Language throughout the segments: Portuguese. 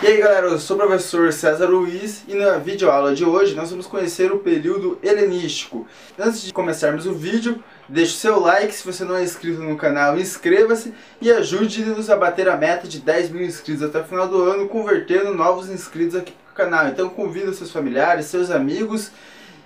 E aí galera, eu sou o professor César Luiz e na videoaula de hoje nós vamos conhecer o período helenístico. Antes de começarmos o vídeo, deixe o seu like, se você não é inscrito no canal, inscreva-se e ajude-nos a bater a meta de 10 mil inscritos até o final do ano, convertendo novos inscritos aqui para o canal. Então convida seus familiares, seus amigos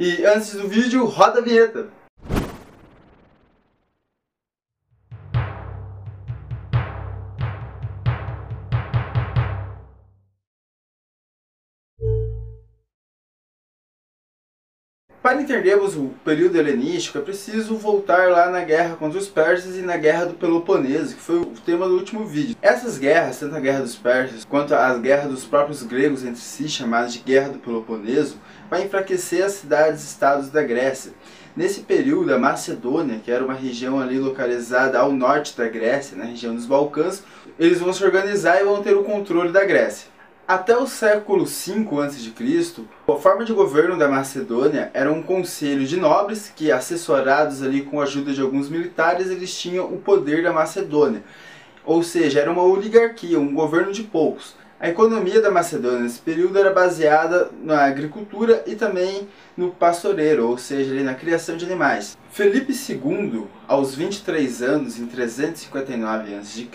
e antes do vídeo, roda a vinheta! Para entendermos o período helenístico, é preciso voltar lá na guerra contra os persas e na guerra do Peloponeso, que foi o tema do último vídeo. Essas guerras, tanto a guerra dos persas quanto as guerras dos próprios gregos entre si, chamadas de guerra do Peloponeso, vai enfraquecer as cidades-estados da Grécia. Nesse período, a Macedônia, que era uma região ali localizada ao norte da Grécia, na região dos Balcãs, eles vão se organizar e vão ter o controle da Grécia. Até o século V a.C., a forma de governo da Macedônia era um conselho de nobres que, assessorados ali com a ajuda de alguns militares, eles tinham o poder da Macedônia. Ou seja, era uma oligarquia, um governo de poucos. A economia da Macedônia nesse período era baseada na agricultura e também no pastoreiro, ou seja, na criação de animais. Felipe II, aos 23 anos, em 359 a.C.,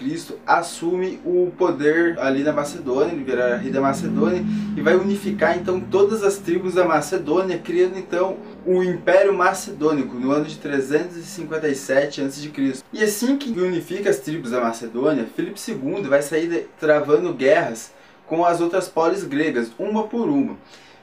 assume o poder ali na Macedônia, ele vira rei da Macedônia e vai unificar então todas as tribos da Macedônia, criando então o Império Macedônico no ano de 357 a.C. E assim que unifica as tribos da Macedônia, Felipe II vai sair travando guerras com as outras polis gregas, uma por uma.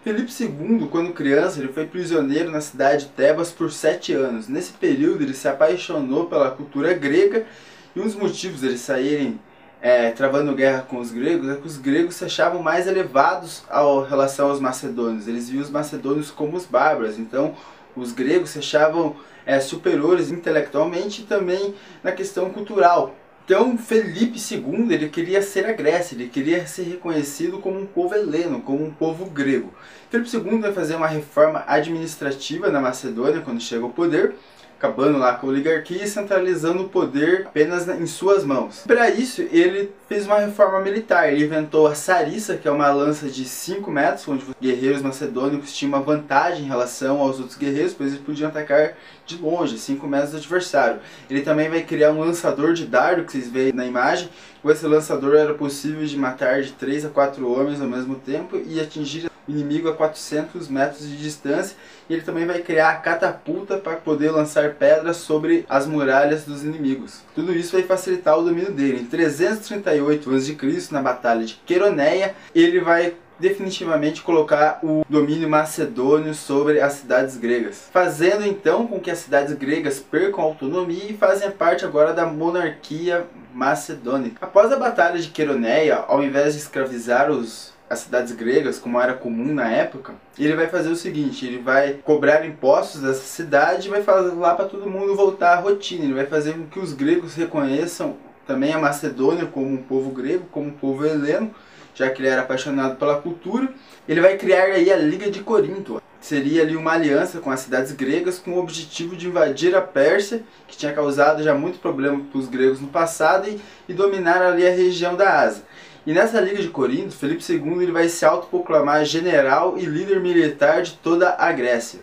Felipe II, quando criança, ele foi prisioneiro na cidade de Tebas por sete anos. Nesse período, ele se apaixonou pela cultura grega e um dos motivos de eles saírem é, travando guerra com os gregos é que os gregos se achavam mais elevados em relação aos macedônios. Eles viam os macedônios como os bárbaros. Então, os gregos se achavam é, superiores intelectualmente e também na questão cultural. Então Felipe II ele queria ser a Grécia, ele queria ser reconhecido como um povo heleno, como um povo grego. Felipe II vai fazer uma reforma administrativa na Macedônia quando chega ao poder, acabando lá com a oligarquia e centralizando o poder apenas em suas mãos. Para isso, ele fez uma reforma militar. Ele inventou a sarissa, que é uma lança de 5 metros, onde os guerreiros macedônicos tinham uma vantagem em relação aos outros guerreiros, pois eles podiam atacar de longe, 5 metros do adversário. Ele também vai criar um lançador de dardo, que vocês veem na imagem. Com esse lançador era possível de matar de 3 a 4 homens ao mesmo tempo e atingir inimigo a 400 metros de distância e ele também vai criar a catapulta para poder lançar pedras sobre as muralhas dos inimigos. Tudo isso vai facilitar o domínio dele. Em 338 a.C., na Batalha de Queroneia, ele vai definitivamente colocar o domínio macedônio sobre as cidades gregas, fazendo então com que as cidades gregas percam autonomia e fazem parte agora da monarquia macedônica. Após a batalha de Queroneia, ao invés de escravizar os as cidades gregas, como era comum na época, ele vai fazer o seguinte, ele vai cobrar impostos dessa cidade e vai falar para todo mundo voltar à rotina, ele vai fazer com que os gregos reconheçam também a Macedônia como um povo grego, como um povo heleno, já que ele era apaixonado pela cultura. Ele vai criar aí a Liga de Corinto, seria ali uma aliança com as cidades gregas com o objetivo de invadir a Pérsia, que tinha causado já muito problema para os gregos no passado, e, e dominar ali a região da Ásia. E nessa Liga de Corinto, Felipe II ele vai se autoproclamar general e líder militar de toda a Grécia.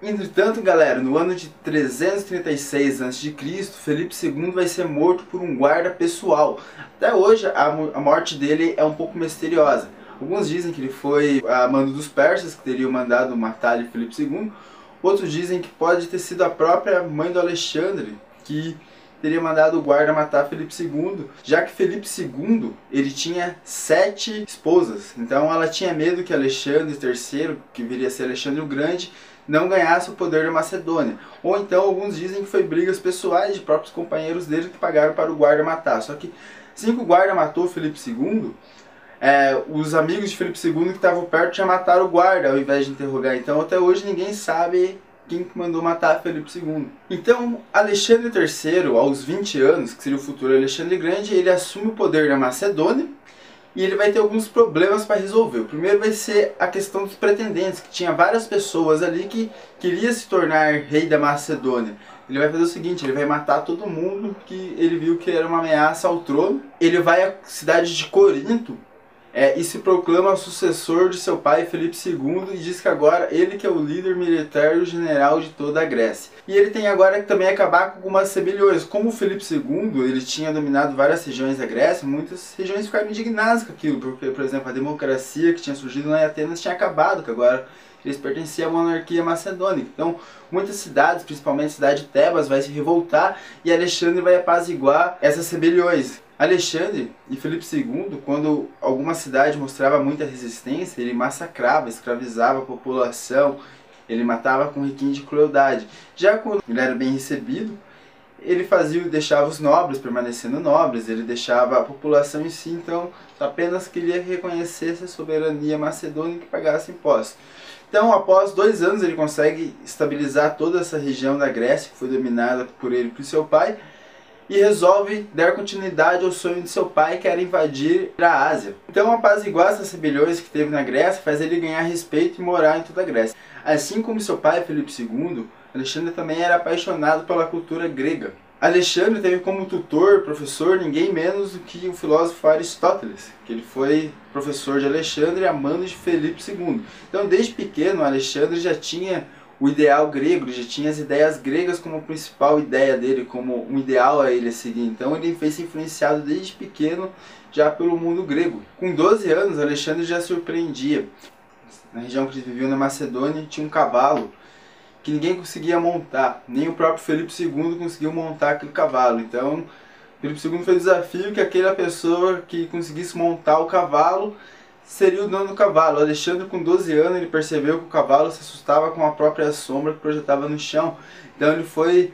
Entretanto, galera, no ano de 336 a.C., Felipe II vai ser morto por um guarda pessoal. Até hoje, a, a morte dele é um pouco misteriosa. Alguns dizem que ele foi a mando dos persas, que teriam mandado matar Felipe II. Outros dizem que pode ter sido a própria mãe do Alexandre, que teria mandado o guarda matar Felipe II, já que Felipe II ele tinha sete esposas, então ela tinha medo que Alexandre III, que viria a ser Alexandre o Grande, não ganhasse o poder da Macedônia. Ou então alguns dizem que foi brigas pessoais de próprios companheiros dele que pagaram para o guarda matar. Só que assim que o guarda matou Felipe II, é, os amigos de Felipe II que estavam perto já mataram o guarda ao invés de interrogar. Então até hoje ninguém sabe quem mandou matar Felipe II. Então, Alexandre III, aos 20 anos, que seria o futuro Alexandre Grande, ele assume o poder na Macedônia e ele vai ter alguns problemas para resolver. O primeiro vai ser a questão dos pretendentes, que tinha várias pessoas ali que queria se tornar rei da Macedônia. Ele vai fazer o seguinte, ele vai matar todo mundo que ele viu que era uma ameaça ao trono. Ele vai à cidade de Corinto é, e se proclama sucessor de seu pai Felipe II e diz que agora ele que é o líder militar e o general de toda a Grécia. E ele tem agora que também acabar com algumas rebeliões. Como Felipe II ele tinha dominado várias regiões da Grécia, muitas regiões ficaram indignadas com aquilo, porque, por exemplo, a democracia que tinha surgido lá em Atenas tinha acabado, que agora eles pertenciam à monarquia macedônica. Então, muitas cidades, principalmente a cidade de Tebas, vai se revoltar e Alexandre vai apaziguar essas rebeliões. Alexandre e Felipe II, quando alguma cidade mostrava muita resistência, ele massacrava, escravizava a população, ele matava com requinte de crueldade. Já quando ele era bem recebido, ele fazia deixava os nobres permanecendo nobres, ele deixava a população em si, então apenas queria que reconhecesse a soberania macedônia e que pagasse impostos. Então, após dois anos, ele consegue estabilizar toda essa região da Grécia, que foi dominada por ele e por seu pai, e resolve dar continuidade ao sonho de seu pai, que era invadir a Ásia. Então, apaziguar essas rebeliões que teve na Grécia faz ele ganhar respeito e morar em toda a Grécia. Assim como seu pai, Felipe II, Alexandre também era apaixonado pela cultura grega. Alexandre teve como tutor, professor, ninguém menos do que o filósofo Aristóteles, que ele foi professor de Alexandre e amando de Felipe II. Então, desde pequeno, Alexandre já tinha o ideal grego, ele já tinha as ideias gregas como principal ideia dele, como um ideal a ele a seguir. Então ele fez se influenciado desde pequeno já pelo mundo grego. Com 12 anos, Alexandre já surpreendia. Na região que ele vivia na Macedônia, tinha um cavalo que ninguém conseguia montar, nem o próprio Felipe II conseguiu montar aquele cavalo. Então, Felipe II fez o desafio que aquela pessoa que conseguisse montar o cavalo seria o dono do cavalo. Alexandre, com 12 anos, ele percebeu que o cavalo se assustava com a própria sombra que projetava no chão. Então ele foi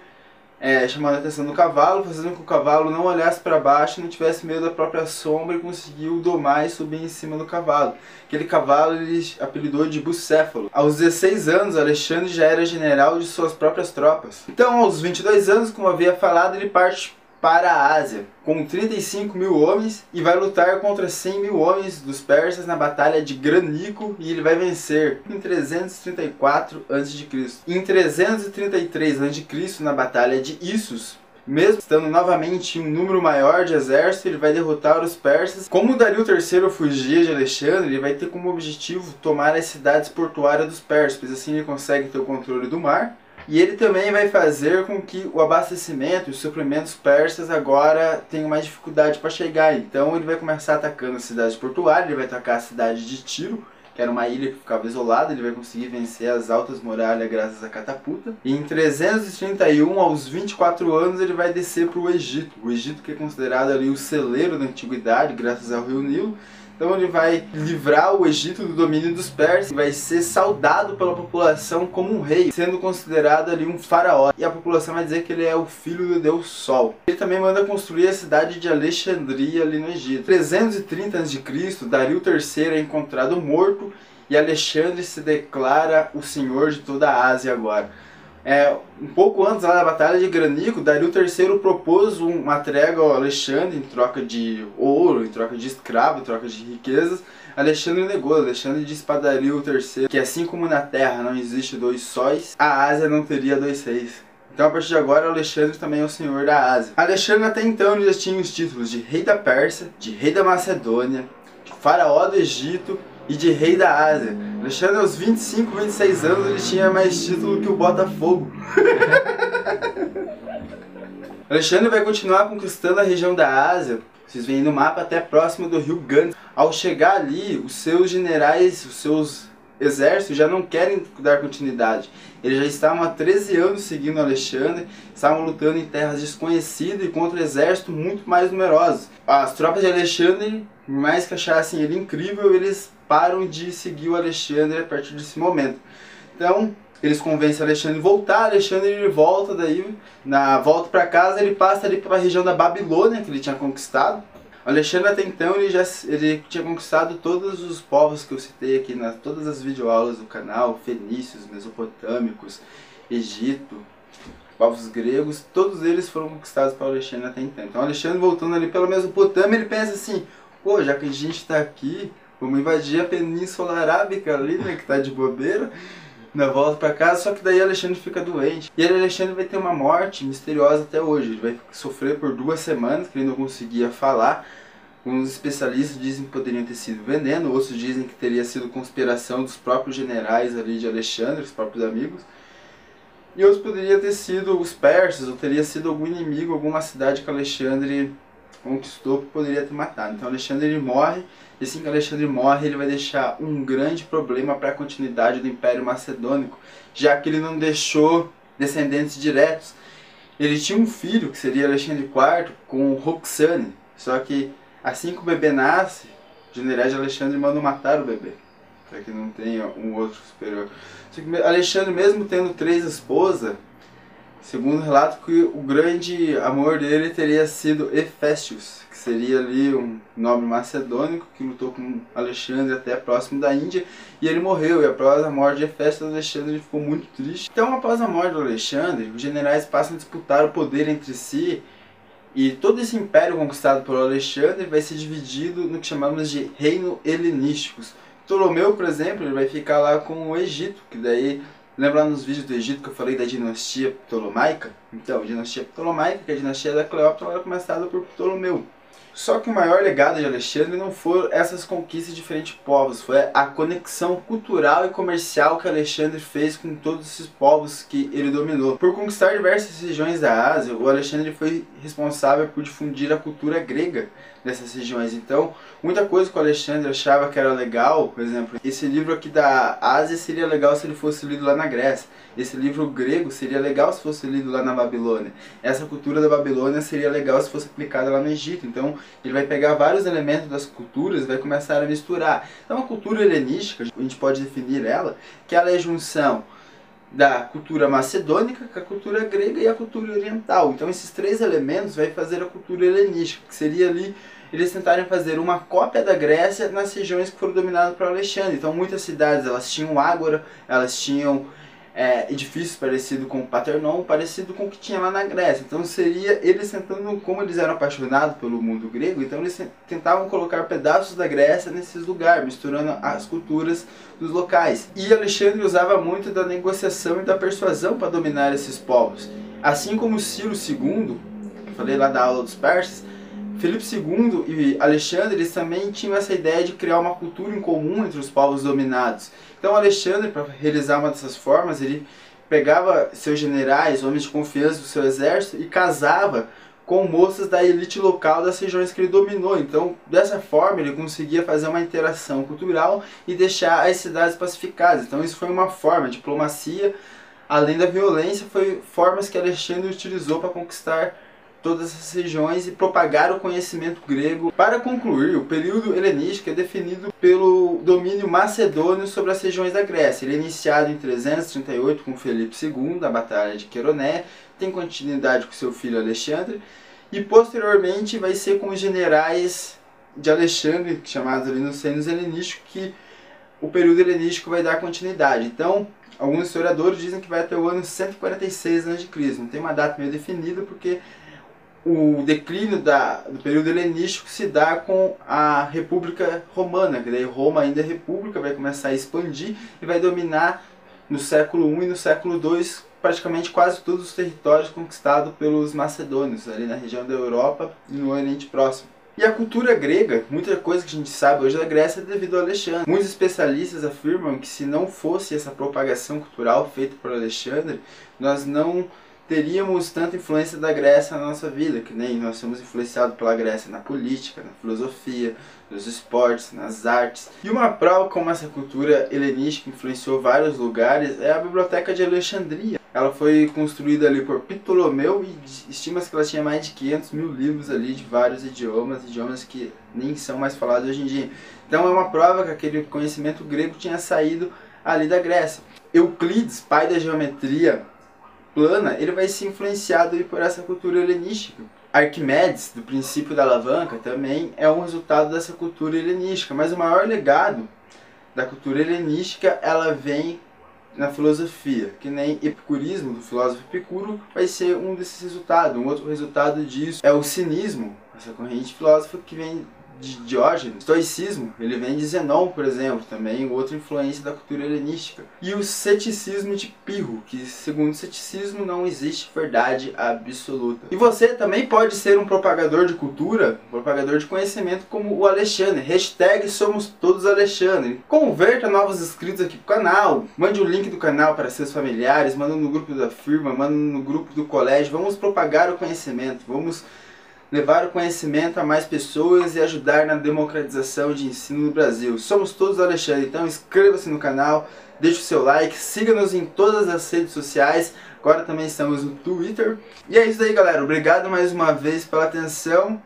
é, chamando a atenção do cavalo, fazendo com que o cavalo não olhasse para baixo, não tivesse medo da própria sombra e conseguiu domar e subir em cima do cavalo. Aquele cavalo ele apelidou de Bucéfalo. Aos 16 anos, Alexandre já era general de suas próprias tropas. Então, aos 22 anos, como havia falado, ele parte para a Ásia, com 35 mil homens, e vai lutar contra 100 mil homens dos persas na batalha de Granico, e ele vai vencer em 334 a.C. Em 333 a.C., na batalha de Issus, mesmo estando novamente em um número maior de exército, ele vai derrotar os persas. Como Dario III fugia de Alexandre, ele vai ter como objetivo tomar as cidades portuárias dos persas, pois assim ele consegue ter o controle do mar e ele também vai fazer com que o abastecimento e os suprimentos persas agora tenham mais dificuldade para chegar. Então ele vai começar atacando a cidade portuária, ele vai atacar a cidade de Tiro, que era uma ilha que ficava isolada, ele vai conseguir vencer as altas muralhas graças à catapulta. E em 331, aos 24 anos, ele vai descer para o Egito. O Egito que é considerado ali o celeiro da antiguidade, graças ao rio Nilo. Então ele vai livrar o Egito do domínio dos persas e vai ser saudado pela população como um rei, sendo considerado ali um faraó. E a população vai dizer que ele é o filho do deus Sol. Ele também manda construir a cidade de Alexandria ali no Egito. 330 a.C., Dario III é encontrado morto e Alexandre se declara o senhor de toda a Ásia agora. É, um pouco antes lá da Batalha de Granico, Dario III propôs uma trégua ao Alexandre em troca de ouro, em troca de escravo, em troca de riquezas. Alexandre negou. Alexandre disse para Dario III que assim como na Terra não existe dois sóis, a Ásia não teria dois reis. Então a partir de agora Alexandre também é o senhor da Ásia. Alexandre até então já tinha os títulos de rei da Pérsia, de rei da Macedônia, de faraó do Egito e de rei da Ásia. Alexandre, aos 25, 26 anos, ele tinha mais título que o Botafogo. Alexandre vai continuar conquistando a região da Ásia. Vocês veem no mapa até próximo do rio Ganges. Ao chegar ali, os seus generais, os seus exércitos já não querem dar continuidade. Eles já estavam há 13 anos seguindo Alexandre, estavam lutando em terras desconhecidas e contra um exército muito mais numeroso. As tropas de Alexandre, por mais que achassem ele incrível, eles param de seguir o Alexandre a partir desse momento. Então, eles convencem Alexandre a voltar, Alexandre ele volta daí, na volta para casa, ele passa ali para a região da Babilônia que ele tinha conquistado. Alexandre até então ele já ele tinha conquistado todos os povos que eu citei aqui nas todas as videoaulas do canal, fenícios, mesopotâmicos, Egito, povos gregos, todos eles foram conquistados por Alexandre até então. Então Alexandre voltando ali pela Mesopotâmia, ele pensa assim, pô, já que a gente está aqui, vamos invadir a Península Arábica ali, né, que tá de bobeira, na volta para casa, só que daí Alexandre fica doente. E Alexandre vai ter uma morte misteriosa até hoje. Ele vai sofrer por duas semanas, que ele não conseguia falar. Alguns especialistas dizem que poderiam ter sido veneno, outros dizem que teria sido conspiração dos próprios generais ali de Alexandre, os próprios amigos. E outros poderiam ter sido os persas, ou teria sido algum inimigo, alguma cidade que Alexandre conquistou que poderia ter matado. Então Alexandre ele morre, e assim que Alexandre morre, ele vai deixar um grande problema para a continuidade do Império Macedônico, já que ele não deixou descendentes diretos. Ele tinha um filho, que seria Alexandre IV, com Roxane, só que Assim que o bebê nasce, o general de Alexandre manda matar o bebê, para que não tenha um outro superior. Alexandre, mesmo tendo três esposas, segundo relato que o grande amor dele teria sido Hefestius, que seria ali um nobre macedônico que lutou com Alexandre até próximo da Índia, e ele morreu, e após a morte de Hefestius, Alexandre ficou muito triste. Então, após a morte do Alexandre, os generais passam a disputar o poder entre si, e todo esse império conquistado por Alexandre vai ser dividido no que chamamos de reino helenísticos. Ptolomeu, por exemplo, ele vai ficar lá com o Egito, que daí, lembra nos vídeos do Egito que eu falei da dinastia ptolomaica? Então, a dinastia ptolomaica, que é a dinastia da Cleópatra, era começada por Ptolomeu. Só que o maior legado de Alexandre não foram essas conquistas de diferentes povos, foi a conexão cultural e comercial que Alexandre fez com todos esses povos que ele dominou. Por conquistar diversas regiões da Ásia, o Alexandre foi responsável por difundir a cultura grega nessas regiões. Então, muita coisa que o Alexandre achava que era legal, por exemplo, esse livro aqui da Ásia seria legal se ele fosse lido lá na Grécia. Esse livro grego seria legal se fosse lido lá na Babilônia. Essa cultura da Babilônia seria legal se fosse aplicada lá no Egito. Então, ele vai pegar vários elementos das culturas e vai começar a misturar. Então, a cultura helenística, a gente pode definir ela, que ela é a junção da cultura macedônica com a cultura grega e a cultura oriental. Então esses três elementos vai fazer a cultura helenística, que seria ali eles tentarem fazer uma cópia da Grécia nas regiões que foram dominadas por Alexandre. Então muitas cidades elas tinham ágora, elas tinham é, edifícios parecidos com o Paternon, parecido com o que tinha lá na Grécia. Então seria eles tentando, como eles eram apaixonados pelo mundo grego, então eles tentavam colocar pedaços da Grécia nesses lugares, misturando as culturas dos locais. E Alexandre usava muito da negociação e da persuasão para dominar esses povos. Assim como Ciro II, que falei lá da aula dos persas, Felipe II e Alexandre eles também tinham essa ideia de criar uma cultura em comum entre os povos dominados. Então Alexandre, para realizar uma dessas formas, ele pegava seus generais, homens de confiança do seu exército e casava com moças da elite local das regiões que ele dominou. Então, dessa forma, ele conseguia fazer uma interação cultural e deixar as cidades pacificadas. Então, isso foi uma forma, diplomacia, além da violência, foi formas que Alexandre utilizou para conquistar todas essas regiões e propagar o conhecimento grego. Para concluir, o período helenístico é definido pelo domínio macedônio sobre as regiões da Grécia. Ele é iniciado em 338 com Felipe II, da Batalha de Queroné, tem continuidade com seu filho Alexandre, e posteriormente vai ser com os generais de Alexandre, chamados ali nos reinos helenísticos, que o período helenístico vai dar continuidade. Então, alguns historiadores dizem que vai até o ano 146 a.C. Não tem uma data meio definida porque o declínio da, do período helenístico se dá com a República Romana, que daí Roma ainda é república, vai começar a expandir e vai dominar no século I e no século II praticamente quase todos os territórios conquistados pelos macedônios, ali na região da Europa e no Oriente Próximo. E a cultura grega, muita coisa que a gente sabe hoje da Grécia é devido a Alexandre. Muitos especialistas afirmam que se não fosse essa propagação cultural feita por Alexandre, nós não teríamos tanta influência da Grécia na nossa vida, que nem nós somos influenciados pela Grécia na política, na filosofia, nos esportes, nas artes. E uma prova como essa cultura helenística influenciou vários lugares é a Biblioteca de Alexandria. Ela foi construída ali por Ptolomeu e estima-se que ela tinha mais de 500 mil livros ali de vários idiomas, idiomas que nem são mais falados hoje em dia. Então é uma prova que aquele conhecimento grego tinha saído ali da Grécia. Euclides, pai da geometria, plana, ele vai ser influenciado por essa cultura helenística. Arquimedes, do princípio da alavanca, também é um resultado dessa cultura helenística, mas o maior legado da cultura helenística, ela vem na filosofia, que nem epicurismo do filósofo Epicuro vai ser um desses resultados. Um outro resultado disso é o cinismo, essa corrente filosófica que vem de Diógenes, estoicismo, ele vem de Zenon, por exemplo, também outra influência da cultura helenística. E o ceticismo de Pirro, que segundo o ceticismo não existe verdade absoluta. E você também pode ser um propagador de cultura, um propagador de conhecimento como o Alexandre. Hashtag somos todos Alexandre. Converta novos inscritos aqui pro canal, mande o link do canal para seus familiares, manda no grupo da firma, manda no grupo do colégio. Vamos propagar o conhecimento, vamos levar o conhecimento a mais pessoas e ajudar na democratização de ensino no Brasil. Somos todos Alexandre, então inscreva-se no canal, deixe o seu like, siga-nos em todas as redes sociais, agora também estamos no Twitter. E é isso aí galera, obrigado mais uma vez pela atenção.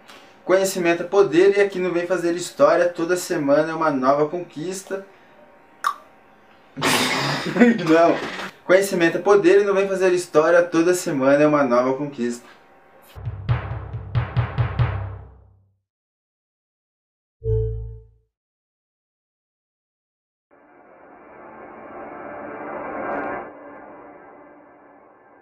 Conhecimento é poder e aqui no Vem Fazer História, toda semana é uma nova conquista. Não. Conhecimento é poder e não vem fazer história, toda semana é uma nova conquista.